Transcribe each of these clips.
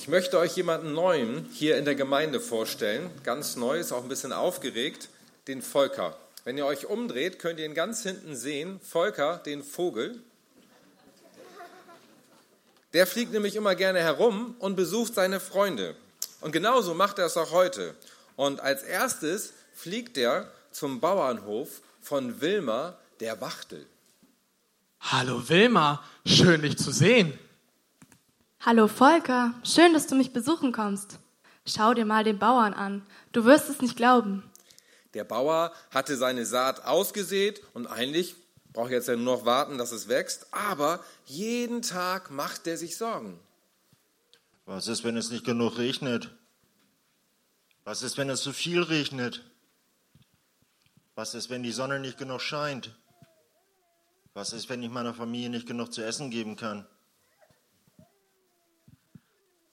Ich möchte euch jemanden Neuen hier in der Gemeinde vorstellen. Ganz neu, ist auch ein bisschen aufgeregt, den Volker. Wenn ihr euch umdreht, könnt ihr ihn ganz hinten sehen. Volker, den Vogel. Der fliegt nämlich immer gerne herum und besucht seine Freunde. Und genauso macht er es auch heute. Und als erstes fliegt er zum Bauernhof von Wilma, der Wachtel. Hallo Wilma, schön dich zu sehen. Hallo Volker, schön, dass du mich besuchen kommst. Schau dir mal den Bauern an, du wirst es nicht glauben. Der Bauer hatte seine Saat ausgesät und eigentlich braucht jetzt ja nur noch warten, dass es wächst, aber jeden Tag macht er sich Sorgen. Was ist, wenn es nicht genug regnet? Was ist, wenn es zu viel regnet? Was ist, wenn die Sonne nicht genug scheint? Was ist, wenn ich meiner Familie nicht genug zu essen geben kann?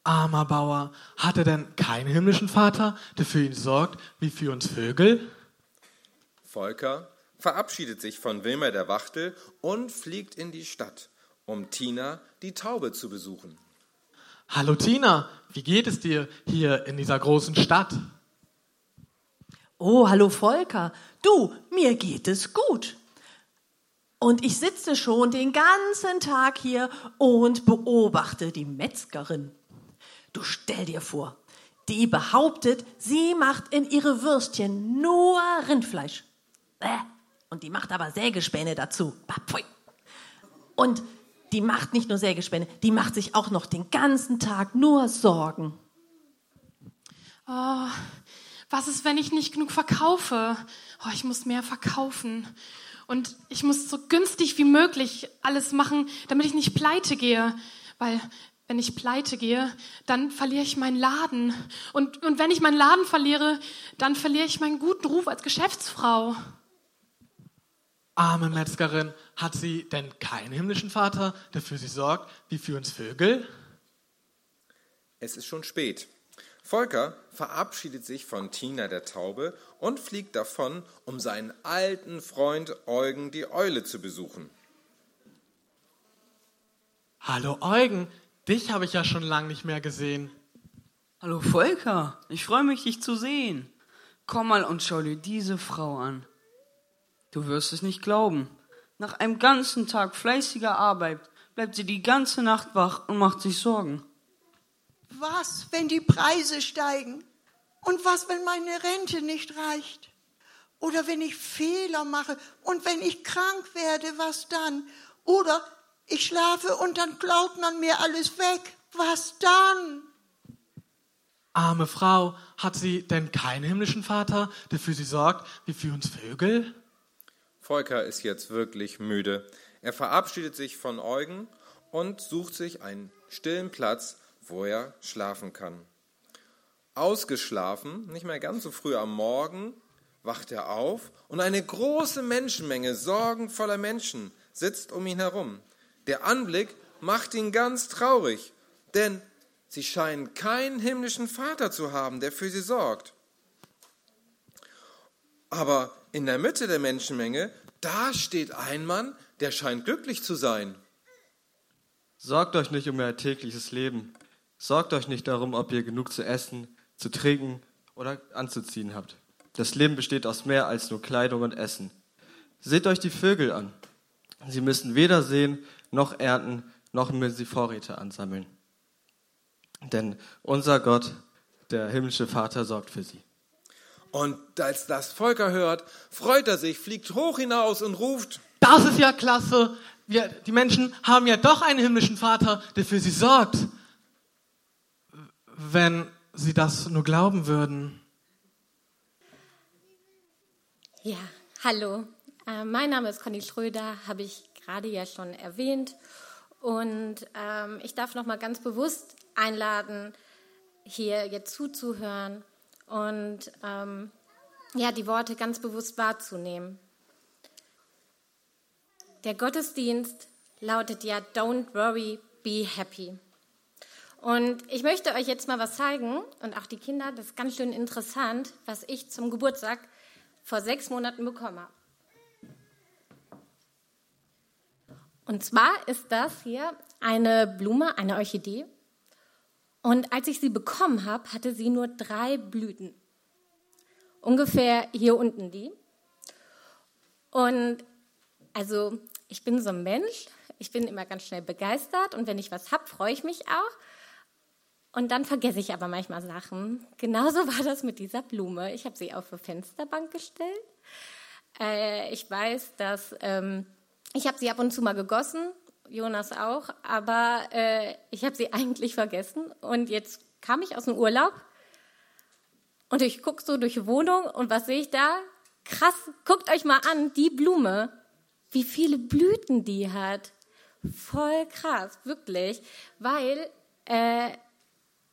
Armer Bauer, hat er denn keinen himmlischen Vater, der für ihn sorgt, wie für uns Vögel? Volker verabschiedet sich von Wilmer der Wachtel und fliegt in die Stadt, um Tina, die Taube, zu besuchen. Hallo Tina, wie geht es dir hier in dieser großen Stadt? Oh, hallo Volker. Du, mir geht es gut. Und ich sitze schon den ganzen Tag hier und beobachte die Metzgerin. Du stell dir vor, die behauptet, sie macht in ihre Würstchen nur Rindfleisch. Und die macht aber Sägespäne dazu. Und die macht nicht nur Sägespäne, die macht sich auch noch den ganzen Tag nur Sorgen. Oh, was ist, wenn ich nicht genug verkaufe? Oh, ich muss mehr verkaufen. Und ich muss so günstig wie möglich alles machen, damit ich nicht pleite gehe. Weil wenn ich pleite gehe, dann verliere ich meinen Laden. Und, und wenn ich meinen Laden verliere, dann verliere ich meinen guten Ruf als Geschäftsfrau. Arme Metzgerin, hat sie denn keinen himmlischen Vater, der für sie sorgt, wie für uns Vögel? Es ist schon spät. Volker verabschiedet sich von Tina der Taube und fliegt davon, um seinen alten Freund Eugen die Eule zu besuchen. Hallo Eugen, Dich habe ich ja schon lange nicht mehr gesehen. Hallo Volker, ich freue mich, dich zu sehen. Komm mal und schau dir diese Frau an. Du wirst es nicht glauben. Nach einem ganzen Tag fleißiger Arbeit bleibt sie die ganze Nacht wach und macht sich Sorgen. Was, wenn die Preise steigen? Und was, wenn meine Rente nicht reicht? Oder wenn ich Fehler mache und wenn ich krank werde, was dann? Oder ich schlafe und dann klaut man mir alles weg. Was dann? Arme Frau, hat sie denn keinen himmlischen Vater, der für sie sorgt, wie für uns Vögel? Volker ist jetzt wirklich müde. Er verabschiedet sich von Eugen und sucht sich einen stillen Platz, wo er schlafen kann. Ausgeschlafen, nicht mehr ganz so früh am Morgen, wacht er auf und eine große Menschenmenge sorgenvoller Menschen sitzt um ihn herum. Der Anblick macht ihn ganz traurig, denn sie scheinen keinen himmlischen Vater zu haben, der für sie sorgt. Aber in der Mitte der Menschenmenge, da steht ein Mann, der scheint glücklich zu sein. Sorgt euch nicht um euer tägliches Leben. Sorgt euch nicht darum, ob ihr genug zu essen, zu trinken oder anzuziehen habt. Das Leben besteht aus mehr als nur Kleidung und Essen. Seht euch die Vögel an. Sie müssen weder sehen noch ernten, noch müssen sie Vorräte ansammeln. Denn unser Gott, der himmlische Vater, sorgt für sie. Und als das Volker hört, freut er sich, fliegt hoch hinaus und ruft, das ist ja klasse. Wir, die Menschen haben ja doch einen himmlischen Vater, der für sie sorgt. Wenn sie das nur glauben würden. Ja, hallo. Äh, mein Name ist Conny Schröder, habe ich gerade ja schon erwähnt. Und ähm, ich darf noch mal ganz bewusst einladen, hier jetzt zuzuhören und ähm, ja, die Worte ganz bewusst wahrzunehmen. Der Gottesdienst lautet ja Don't worry, be happy. Und ich möchte euch jetzt mal was zeigen und auch die Kinder, das ist ganz schön interessant, was ich zum Geburtstag vor sechs Monaten bekommen habe. Und zwar ist das hier eine Blume, eine Orchidee. Und als ich sie bekommen habe, hatte sie nur drei Blüten. Ungefähr hier unten die. Und also ich bin so ein Mensch, ich bin immer ganz schnell begeistert und wenn ich was habe, freue ich mich auch. Und dann vergesse ich aber manchmal Sachen. Genauso war das mit dieser Blume. Ich habe sie auf die Fensterbank gestellt. Äh, ich weiß, dass ähm, ich habe sie ab und zu mal gegossen, Jonas auch, aber äh, ich habe sie eigentlich vergessen. Und jetzt kam ich aus dem Urlaub und ich gucke so durch die Wohnung und was sehe ich da? Krass, guckt euch mal an, die Blume, wie viele Blüten die hat. Voll krass, wirklich, weil äh,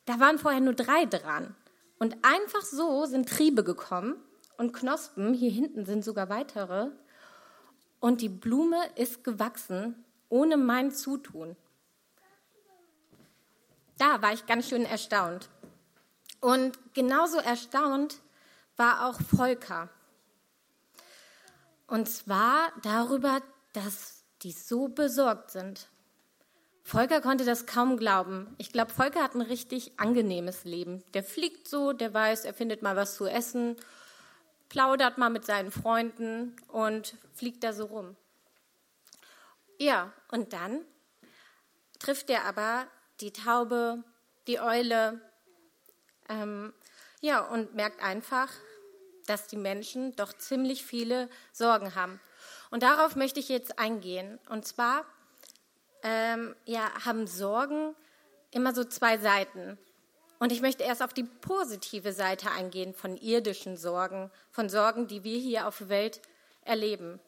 da waren vorher nur drei dran. Und einfach so sind Triebe gekommen und Knospen, hier hinten sind sogar weitere. Und die Blume ist gewachsen ohne mein Zutun. Da war ich ganz schön erstaunt. Und genauso erstaunt war auch Volker. Und zwar darüber, dass die so besorgt sind. Volker konnte das kaum glauben. Ich glaube, Volker hat ein richtig angenehmes Leben. Der fliegt so, der weiß, er findet mal was zu essen, plaudert mal mit seinen Freunden und fliegt da so rum. Ja, und dann trifft er aber die Taube, die Eule, ähm, ja, und merkt einfach, dass die Menschen doch ziemlich viele Sorgen haben. Und darauf möchte ich jetzt eingehen. Und zwar ähm, ja, haben Sorgen immer so zwei Seiten. Und ich möchte erst auf die positive Seite eingehen von irdischen Sorgen, von Sorgen, die wir hier auf der Welt erleben.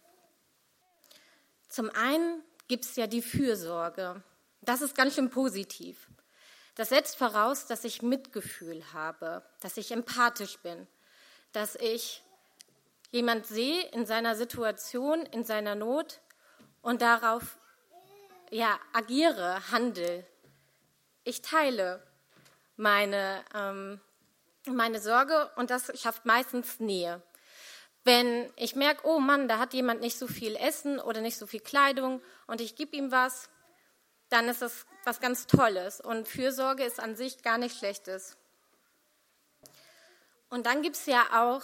Zum einen gibt es ja die Fürsorge. Das ist ganz schön positiv. Das setzt voraus, dass ich Mitgefühl habe, dass ich empathisch bin, dass ich jemand sehe in seiner Situation, in seiner Not und darauf ja, agiere, handle. Ich teile meine, ähm, meine Sorge und das schafft meistens Nähe. Wenn ich merke, oh Mann, da hat jemand nicht so viel Essen oder nicht so viel Kleidung und ich gebe ihm was, dann ist das was ganz Tolles. Und Fürsorge ist an sich gar nicht Schlechtes. Und dann gibt es ja auch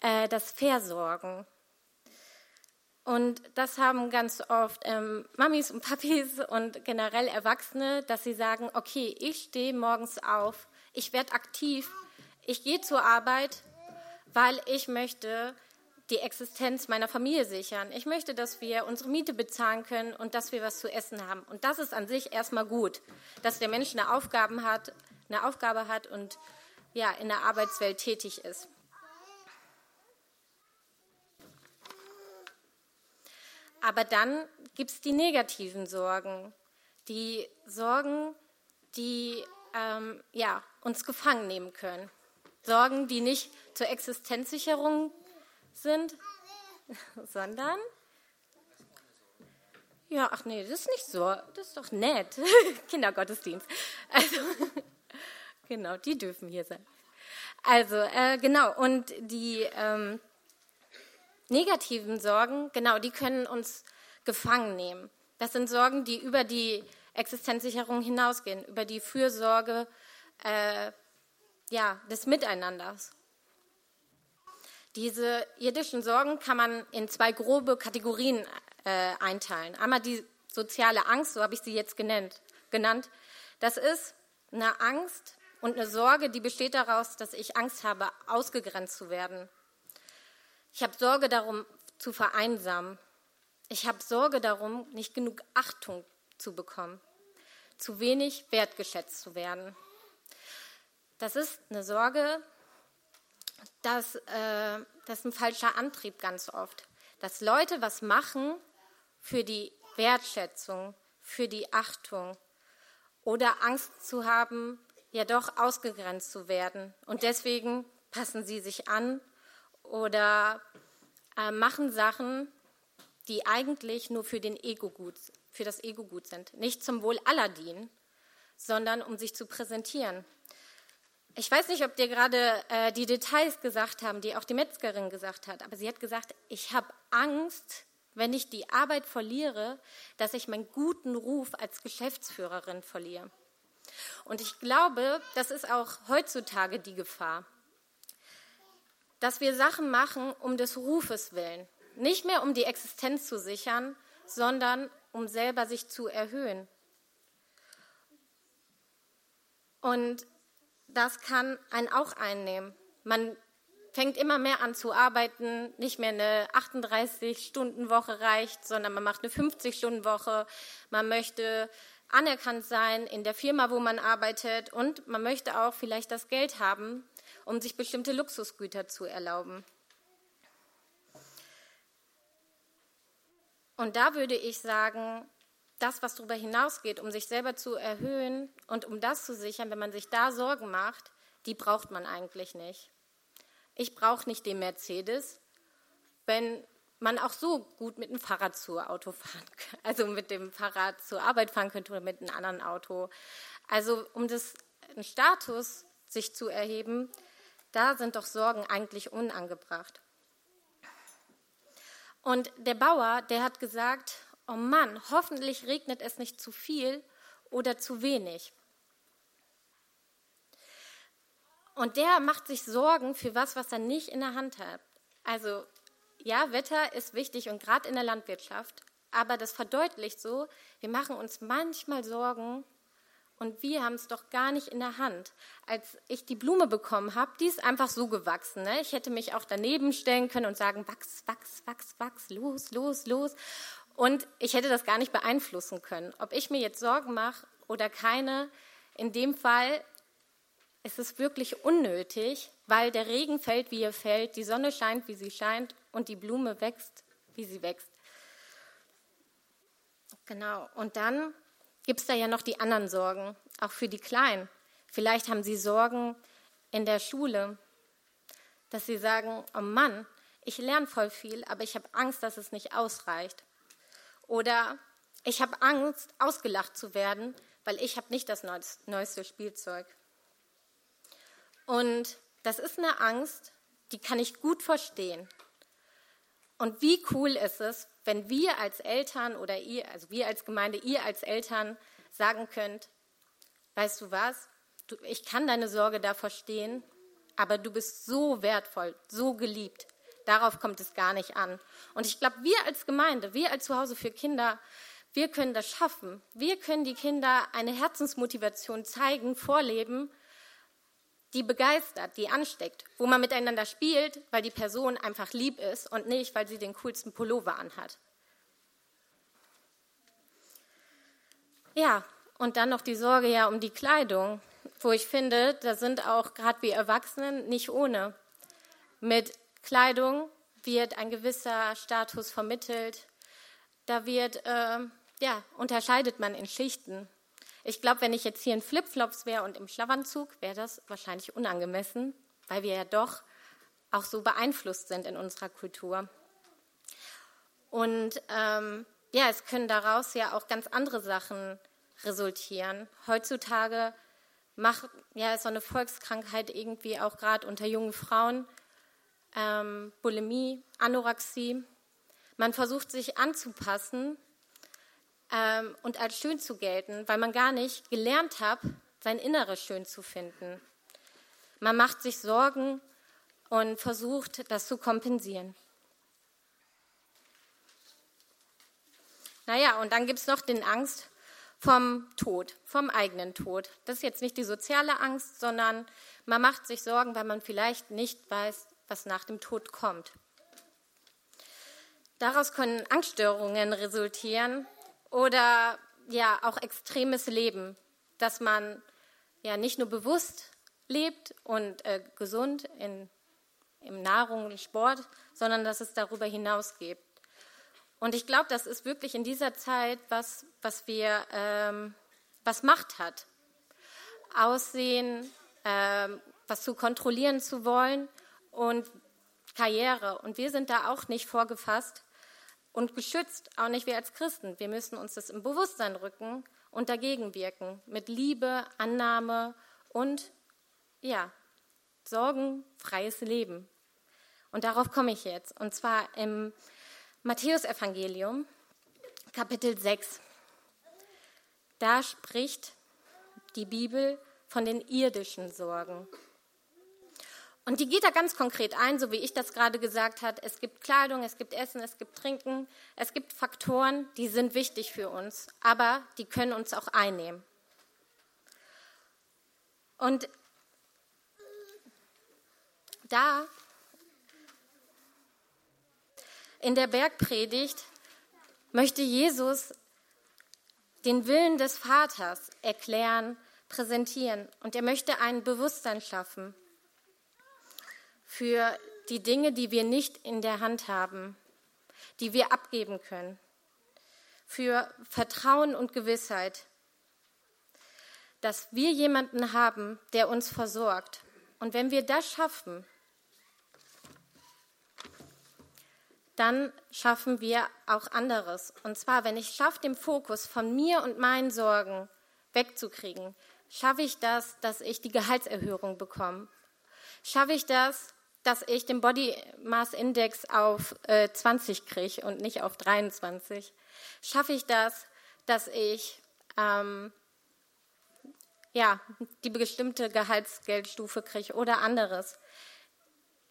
äh, das Versorgen. Und das haben ganz oft ähm, Mamis und Papis und generell Erwachsene, dass sie sagen, okay, ich stehe morgens auf, ich werde aktiv, ich gehe zur Arbeit, weil ich möchte die Existenz meiner Familie sichern. Ich möchte, dass wir unsere Miete bezahlen können und dass wir was zu essen haben. Und das ist an sich erstmal gut, dass der Mensch eine, Aufgaben hat, eine Aufgabe hat und ja, in der Arbeitswelt tätig ist. Aber dann gibt es die negativen Sorgen, die Sorgen, die ähm, ja, uns gefangen nehmen können. Sorgen, die nicht zur Existenzsicherung sind, sondern ja, ach nee, das ist nicht so. Das ist doch nett. Kindergottesdienst. Also, genau, die dürfen hier sein. Also, äh, genau, und die ähm, negativen Sorgen, genau, die können uns gefangen nehmen. Das sind Sorgen, die über die Existenzsicherung hinausgehen, über die Fürsorge äh, ja, des Miteinanders. Diese irdischen Sorgen kann man in zwei grobe Kategorien äh, einteilen. Einmal die soziale Angst, so habe ich sie jetzt genannt, genannt. Das ist eine Angst und eine Sorge, die besteht daraus, dass ich Angst habe, ausgegrenzt zu werden, ich habe Sorge darum, zu vereinsamen. Ich habe Sorge darum, nicht genug Achtung zu bekommen, zu wenig wertgeschätzt zu werden. Das ist eine Sorge, dass, äh, das ist ein falscher Antrieb ganz oft. Dass Leute was machen für die Wertschätzung, für die Achtung oder Angst zu haben, ja doch ausgegrenzt zu werden. Und deswegen passen sie sich an oder äh, machen Sachen, die eigentlich nur für, den Ego gut, für das Ego gut sind. Nicht zum Wohl aller dienen, sondern um sich zu präsentieren. Ich weiß nicht, ob dir gerade äh, die Details gesagt haben, die auch die Metzgerin gesagt hat, aber sie hat gesagt, ich habe Angst, wenn ich die Arbeit verliere, dass ich meinen guten Ruf als Geschäftsführerin verliere. Und ich glaube, das ist auch heutzutage die Gefahr, dass wir Sachen machen um des Rufes willen. Nicht mehr um die Existenz zu sichern, sondern um selber sich zu erhöhen. Und das kann einen auch einnehmen. Man fängt immer mehr an zu arbeiten, nicht mehr eine 38-Stunden-Woche reicht, sondern man macht eine 50-Stunden-Woche. Man möchte anerkannt sein in der Firma, wo man arbeitet und man möchte auch vielleicht das Geld haben, um sich bestimmte Luxusgüter zu erlauben. Und da würde ich sagen, das, was darüber hinausgeht, um sich selber zu erhöhen und um das zu sichern, wenn man sich da Sorgen macht, die braucht man eigentlich nicht. Ich brauche nicht den Mercedes, wenn man auch so gut mit dem Fahrrad zur Auto fahren, also mit dem Fahrrad zur Arbeit fahren könnte oder mit einem anderen Auto. Also um das einen Status sich zu erheben, da sind doch Sorgen eigentlich unangebracht. Und der Bauer, der hat gesagt, oh Mann, hoffentlich regnet es nicht zu viel oder zu wenig. Und der macht sich Sorgen für was, was er nicht in der Hand hat. Also ja, Wetter ist wichtig und gerade in der Landwirtschaft, aber das verdeutlicht so, wir machen uns manchmal Sorgen und wir haben es doch gar nicht in der Hand. Als ich die Blume bekommen habe, die ist einfach so gewachsen. Ne? Ich hätte mich auch daneben stellen können und sagen, wachs, wachs, wachs, wachs, los, los, los. Und ich hätte das gar nicht beeinflussen können. Ob ich mir jetzt Sorgen mache oder keine, in dem Fall ist es wirklich unnötig, weil der Regen fällt, wie er fällt, die Sonne scheint, wie sie scheint und die Blume wächst, wie sie wächst. Genau. Und dann gibt es da ja noch die anderen Sorgen, auch für die Kleinen. Vielleicht haben sie Sorgen in der Schule, dass sie sagen, oh Mann, ich lerne voll viel, aber ich habe Angst, dass es nicht ausreicht. Oder ich habe Angst, ausgelacht zu werden, weil ich habe nicht das neueste Spielzeug. Und das ist eine Angst, die kann ich gut verstehen. Und wie cool ist es, wenn wir als Eltern oder ihr, also wir als Gemeinde, ihr als Eltern sagen könnt, weißt du was, du, ich kann deine Sorge da verstehen, aber du bist so wertvoll, so geliebt. Darauf kommt es gar nicht an. Und ich glaube, wir als Gemeinde, wir als Zuhause für Kinder, wir können das schaffen. Wir können die Kinder eine Herzensmotivation zeigen, vorleben die begeistert, die ansteckt, wo man miteinander spielt, weil die Person einfach lieb ist und nicht, weil sie den coolsten Pullover anhat. Ja, und dann noch die Sorge ja um die Kleidung, wo ich finde, da sind auch gerade wir Erwachsenen nicht ohne. Mit Kleidung wird ein gewisser Status vermittelt. Da wird, äh, ja, unterscheidet man in Schichten. Ich glaube, wenn ich jetzt hier in Flipflops wäre und im Schlafanzug, wäre das wahrscheinlich unangemessen, weil wir ja doch auch so beeinflusst sind in unserer Kultur. Und ähm, ja, es können daraus ja auch ganz andere Sachen resultieren. Heutzutage macht ja so eine Volkskrankheit irgendwie auch gerade unter jungen Frauen ähm, Bulimie, Anorexie. Man versucht sich anzupassen ähm, und als schön zu gelten, weil man gar nicht gelernt hat, sein Inneres schön zu finden. Man macht sich Sorgen und versucht, das zu kompensieren. Naja, und dann gibt es noch den Angst vom Tod, vom eigenen Tod. Das ist jetzt nicht die soziale Angst, sondern man macht sich Sorgen, weil man vielleicht nicht weiß, was nach dem Tod kommt. Daraus können Angststörungen resultieren, oder ja auch extremes Leben, dass man ja nicht nur bewusst lebt und äh, gesund in, in Nahrung und Sport, sondern dass es darüber hinaus geht. Und ich glaube, das ist wirklich in dieser Zeit was, was wir, ähm, was Macht hat. Aussehen, ähm, was zu kontrollieren zu wollen und Karriere. Und wir sind da auch nicht vorgefasst, und geschützt, auch nicht wir als Christen. Wir müssen uns das im Bewusstsein rücken und dagegen wirken. Mit Liebe, Annahme und, ja, sorgenfreies Leben. Und darauf komme ich jetzt. Und zwar im Matthäusevangelium, Kapitel 6. Da spricht die Bibel von den irdischen Sorgen. Und die geht da ganz konkret ein, so wie ich das gerade gesagt habe. Es gibt Kleidung, es gibt Essen, es gibt Trinken, es gibt Faktoren, die sind wichtig für uns, aber die können uns auch einnehmen. Und da in der Bergpredigt möchte Jesus den Willen des Vaters erklären, präsentieren und er möchte ein Bewusstsein schaffen für die Dinge, die wir nicht in der Hand haben, die wir abgeben können, für Vertrauen und Gewissheit, dass wir jemanden haben, der uns versorgt. Und wenn wir das schaffen, dann schaffen wir auch anderes. Und zwar, wenn ich schaffe, den Fokus von mir und meinen Sorgen wegzukriegen, schaffe ich das, dass ich die Gehaltserhöhung bekomme. Schaffe ich das, dass ich den Body Mass Index auf äh, 20 kriege und nicht auf 23? Schaffe ich das, dass ich ähm, ja, die bestimmte Gehaltsgeldstufe kriege oder anderes?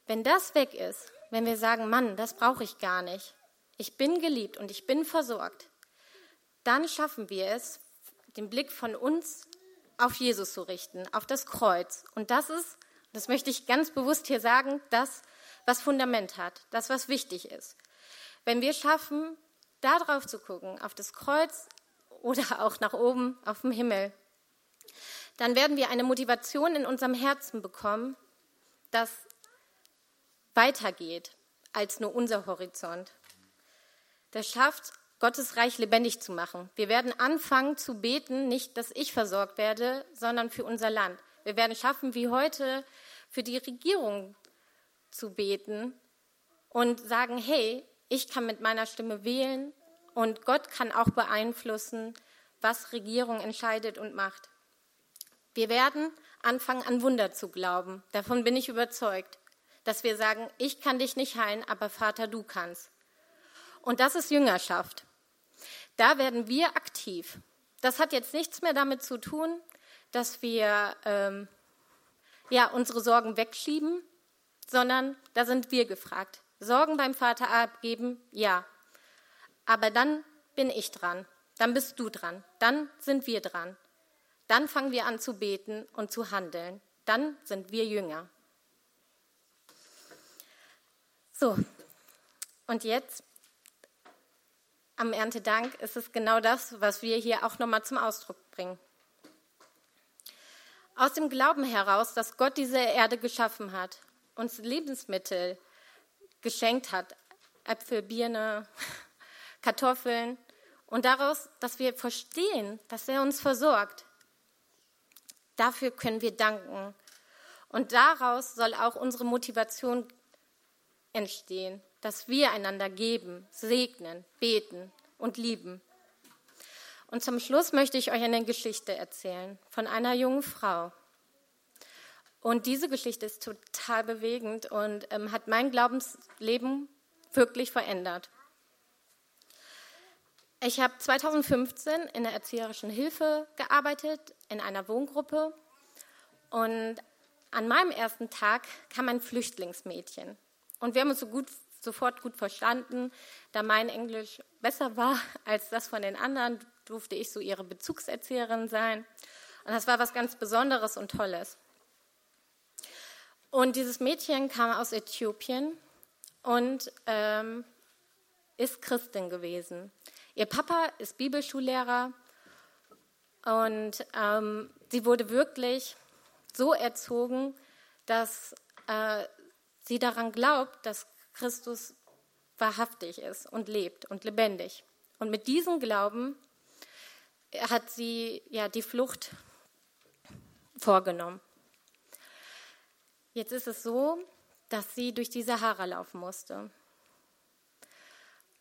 Wenn das weg ist, wenn wir sagen, Mann, das brauche ich gar nicht, ich bin geliebt und ich bin versorgt, dann schaffen wir es, den Blick von uns auf Jesus zu richten, auf das Kreuz. Und das ist das möchte ich ganz bewusst hier sagen, das, was Fundament hat, das, was wichtig ist. Wenn wir schaffen, da drauf zu gucken, auf das Kreuz oder auch nach oben auf dem Himmel, dann werden wir eine Motivation in unserem Herzen bekommen, das weitergeht als nur unser Horizont. Das schafft, Gottes Reich lebendig zu machen. Wir werden anfangen zu beten, nicht, dass ich versorgt werde, sondern für unser Land. Wir werden schaffen, wie heute für die Regierung zu beten und sagen, hey, ich kann mit meiner Stimme wählen und Gott kann auch beeinflussen, was Regierung entscheidet und macht. Wir werden anfangen, an Wunder zu glauben. Davon bin ich überzeugt, dass wir sagen, ich kann dich nicht heilen, aber Vater, du kannst. Und das ist Jüngerschaft. Da werden wir aktiv. Das hat jetzt nichts mehr damit zu tun, dass wir ähm, ja, unsere Sorgen wegschieben, sondern da sind wir gefragt. Sorgen beim Vater abgeben, ja. Aber dann bin ich dran, dann bist du dran, dann sind wir dran. Dann fangen wir an zu beten und zu handeln. Dann sind wir Jünger. So, und jetzt am Erntedank ist es genau das, was wir hier auch nochmal zum Ausdruck bringen. Aus dem Glauben heraus, dass Gott diese Erde geschaffen hat, uns Lebensmittel geschenkt hat, Äpfel, Birne, Kartoffeln, und daraus, dass wir verstehen, dass er uns versorgt. Dafür können wir danken. Und daraus soll auch unsere Motivation entstehen, dass wir einander geben, segnen, beten und lieben. Und zum Schluss möchte ich euch eine Geschichte erzählen von einer jungen Frau. Und diese Geschichte ist total bewegend und ähm, hat mein Glaubensleben wirklich verändert. Ich habe 2015 in der erzieherischen Hilfe gearbeitet, in einer Wohngruppe. Und an meinem ersten Tag kam ein Flüchtlingsmädchen. Und wir haben uns so gut, sofort gut verstanden. Da mein Englisch besser war als das von den anderen, durfte ich so ihre Bezugserzieherin sein. Und das war was ganz Besonderes und Tolles. Und dieses Mädchen kam aus Äthiopien und ähm, ist Christin gewesen. Ihr Papa ist Bibelschullehrer und ähm, sie wurde wirklich so erzogen, dass äh, sie daran glaubt, dass Christus wahrhaftig ist und lebt und lebendig. Und mit diesem Glauben hat sie ja die Flucht vorgenommen. Jetzt ist es so, dass sie durch die Sahara laufen musste.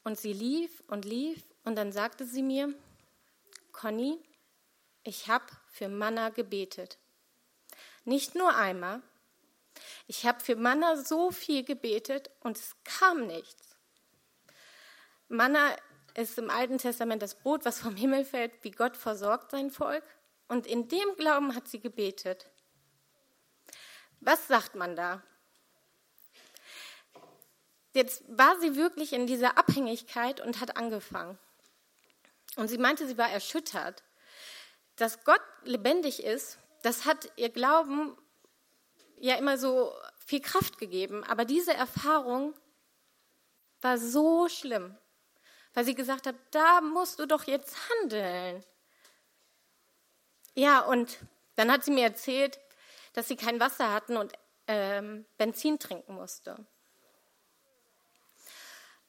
Und sie lief und lief und dann sagte sie mir, Conny, ich habe für Manna gebetet. Nicht nur einmal. Ich habe für Manna so viel gebetet und es kam nichts. Manna ist im Alten Testament das Brot, was vom Himmel fällt, wie Gott versorgt sein Volk. Und in dem Glauben hat sie gebetet. Was sagt man da? Jetzt war sie wirklich in dieser Abhängigkeit und hat angefangen. Und sie meinte, sie war erschüttert. Dass Gott lebendig ist, das hat ihr Glauben ja immer so viel Kraft gegeben. Aber diese Erfahrung war so schlimm, weil sie gesagt hat, da musst du doch jetzt handeln. Ja, und dann hat sie mir erzählt, dass sie kein Wasser hatten und ähm, Benzin trinken musste,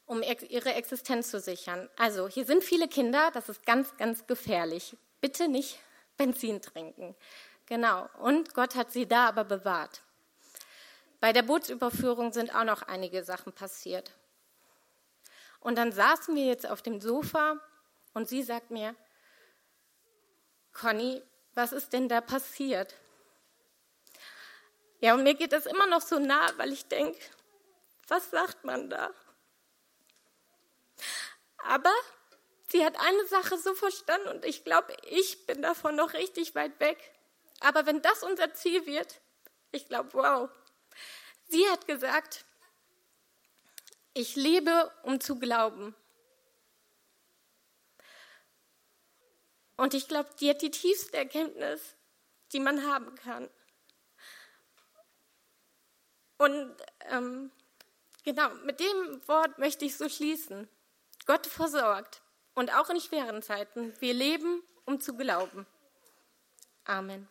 um ihre Existenz zu sichern. Also hier sind viele Kinder, das ist ganz, ganz gefährlich. Bitte nicht Benzin trinken. Genau. Und Gott hat sie da aber bewahrt. Bei der Bootsüberführung sind auch noch einige Sachen passiert. Und dann saßen wir jetzt auf dem Sofa und sie sagt mir, Conny, was ist denn da passiert? Ja, und mir geht das immer noch so nah, weil ich denke, was sagt man da? Aber sie hat eine Sache so verstanden und ich glaube, ich bin davon noch richtig weit weg. Aber wenn das unser Ziel wird, ich glaube, wow. Sie hat gesagt, ich lebe, um zu glauben. Und ich glaube, die hat die tiefste Erkenntnis, die man haben kann. Und ähm, genau, mit dem Wort möchte ich so schließen. Gott versorgt. Und auch in schweren Zeiten. Wir leben, um zu glauben. Amen.